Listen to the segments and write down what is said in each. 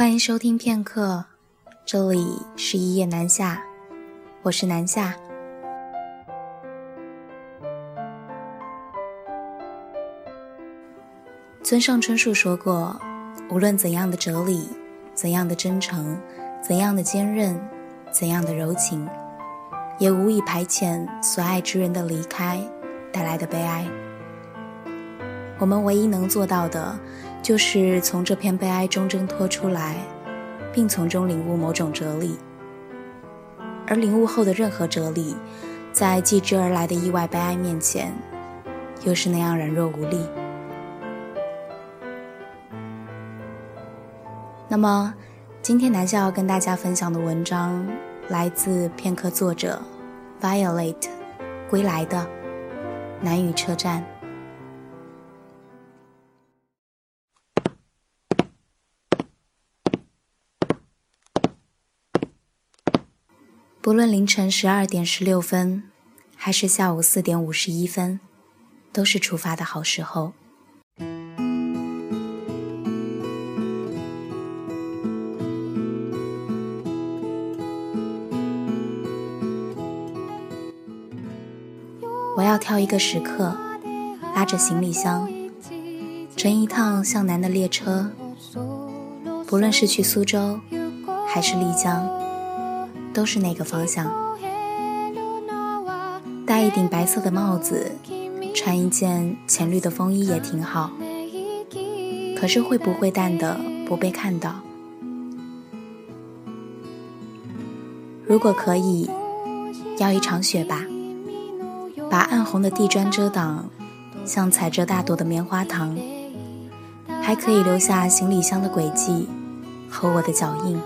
欢迎收听片刻，这里是一夜南下，我是南下。村上春树说过：“无论怎样的哲理，怎样的真诚，怎样的坚韧，怎样的柔情，也无以排遣所爱之人的离开带来的悲哀。我们唯一能做到的，就是从这片悲哀中挣脱出来，并从中领悟某种哲理。而领悟后的任何哲理，在继之而来的意外悲哀面前，又是那样软弱无力。”那么，今天南校要跟大家分享的文章来自片刻作者 Violet 归来的南语车站。不论凌晨十二点十六分，还是下午四点五十一分，都是出发的好时候。我要挑一个时刻，拉着行李箱，乘一趟向南的列车。不论是去苏州，还是丽江，都是那个方向。戴一顶白色的帽子，穿一件浅绿的风衣也挺好。可是会不会淡的不被看到？如果可以，要一场雪吧。把暗红的地砖遮挡，像踩着大朵的棉花糖，还可以留下行李箱的轨迹和我的脚印。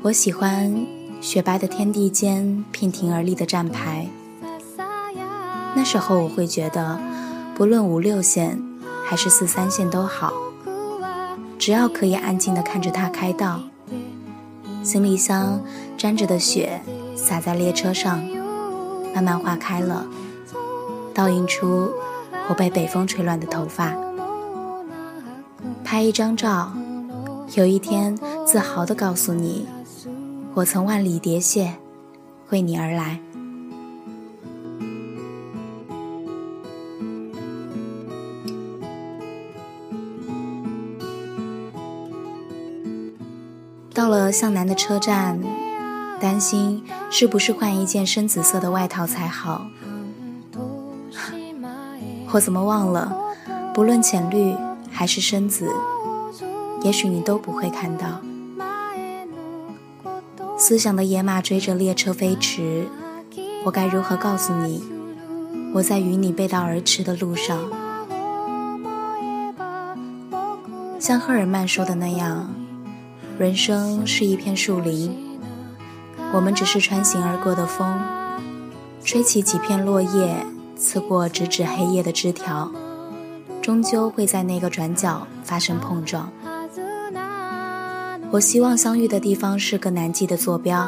我喜欢雪白的天地间娉婷而立的站牌。那时候我会觉得，不论五六线还是四三线都好，只要可以安静地看着它开道，行李箱沾着的雪洒在列车上。慢慢化开了，倒映出我被北风吹乱的头发。拍一张照，有一天自豪地告诉你，我曾万里叠谢，为你而来。到了向南的车站。担心是不是换一件深紫色的外套才好？我怎么忘了？不论浅绿还是深紫，也许你都不会看到。思想的野马追着列车飞驰，我该如何告诉你？我在与你背道而驰的路上，像赫尔曼说的那样，人生是一片树林。我们只是穿行而过的风，吹起几片落叶，刺过直指黑夜的枝条，终究会在那个转角发生碰撞。我希望相遇的地方是个难记的坐标，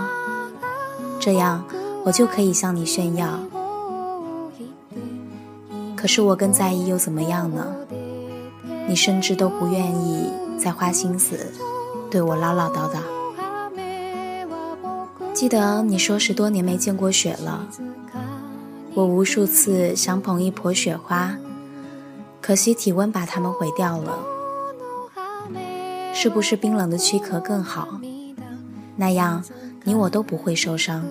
这样我就可以向你炫耀。可是我更在意又怎么样呢？你甚至都不愿意再花心思对我唠唠叨叨。记得你说十多年没见过雪了，我无数次想捧一捧雪花，可惜体温把它们毁掉了。是不是冰冷的躯壳更好？那样你我都不会受伤。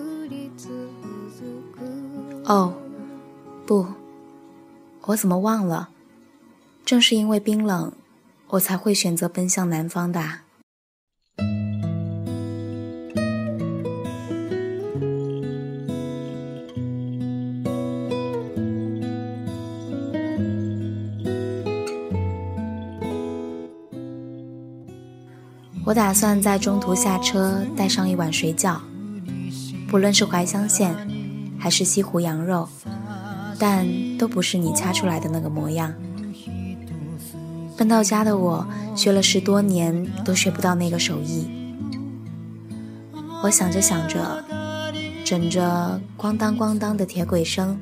哦，不，我怎么忘了？正是因为冰冷，我才会选择奔向南方的。我打算在中途下车，带上一碗水饺，不论是怀乡县，还是西湖羊肉，但都不是你掐出来的那个模样。奔到家的我，学了十多年都学不到那个手艺。我想着想着，枕着咣当咣当的铁轨声，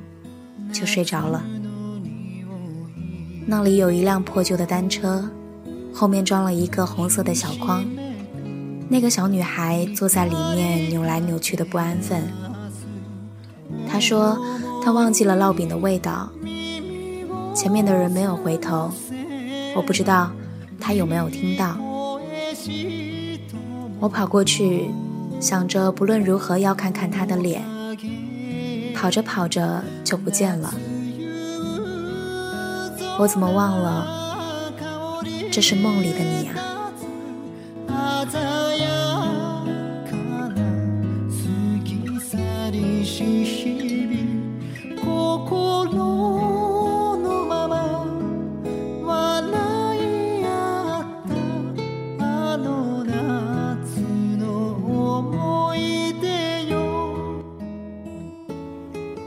就睡着了。那里有一辆破旧的单车，后面装了一个红色的小筐。那个小女孩坐在里面扭来扭去的不安分。她说她忘记了烙饼的味道。前面的人没有回头，我不知道他有没有听到。我跑过去，想着不论如何要看看他的脸。跑着跑着就不见了。我怎么忘了？这是梦里的你啊！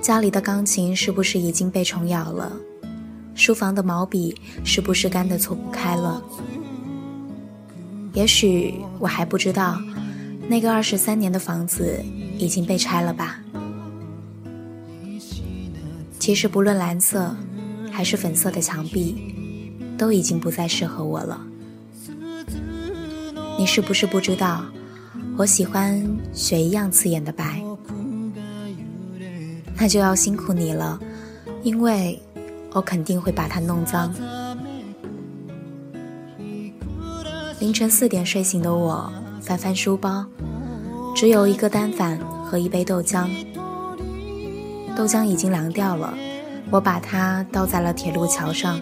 家里的钢琴是不是已经被虫咬了？书房的毛笔是不是干的搓不开了？也许我还不知道，那个二十三年的房子已经被拆了吧？其实不论蓝色还是粉色的墙壁，都已经不再适合我了。你是不是不知道，我喜欢雪一样刺眼的白？那就要辛苦你了，因为我肯定会把它弄脏。凌晨四点睡醒的我，翻翻书包，只有一个单反和一杯豆浆。豆浆已经凉掉了，我把它倒在了铁路桥上。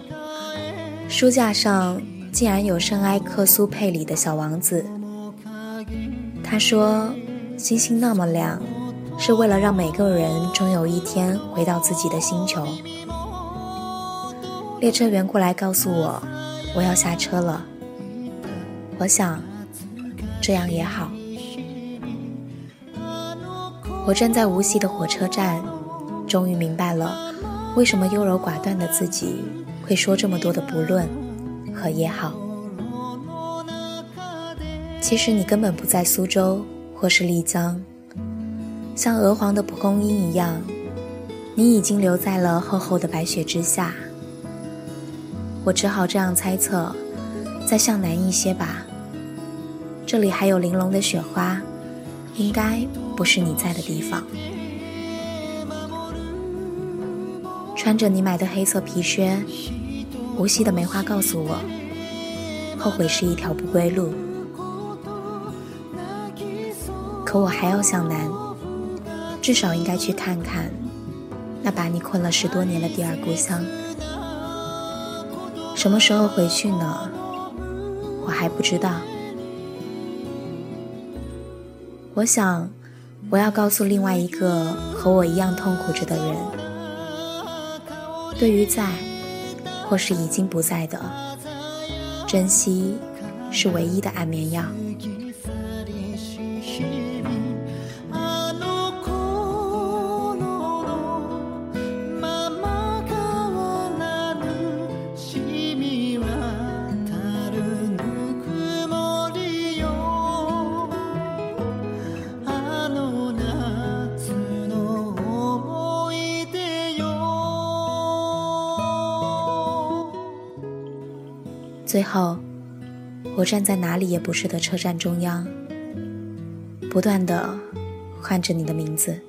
书架上竟然有圣埃克苏佩里的小王子。他说：“星星那么亮。”是为了让每个人终有一天回到自己的星球。列车员过来告诉我，我要下车了。我想，这样也好。我站在无锡的火车站，终于明白了，为什么优柔寡断的自己会说这么多的不论和也好。其实你根本不在苏州或是丽江。像鹅黄的蒲公英一样，你已经留在了厚厚的白雪之下。我只好这样猜测，再向南一些吧。这里还有玲珑的雪花，应该不是你在的地方。穿着你买的黑色皮靴，无锡的梅花告诉我，后悔是一条不归路。可我还要向南。至少应该去看看，那把你困了十多年的第二故乡。什么时候回去呢？我还不知道。我想，我要告诉另外一个和我一样痛苦着的人：，对于在或是已经不在的，珍惜是唯一的安眠药。最后，我站在哪里也不是的车站中央，不断的喊着你的名字。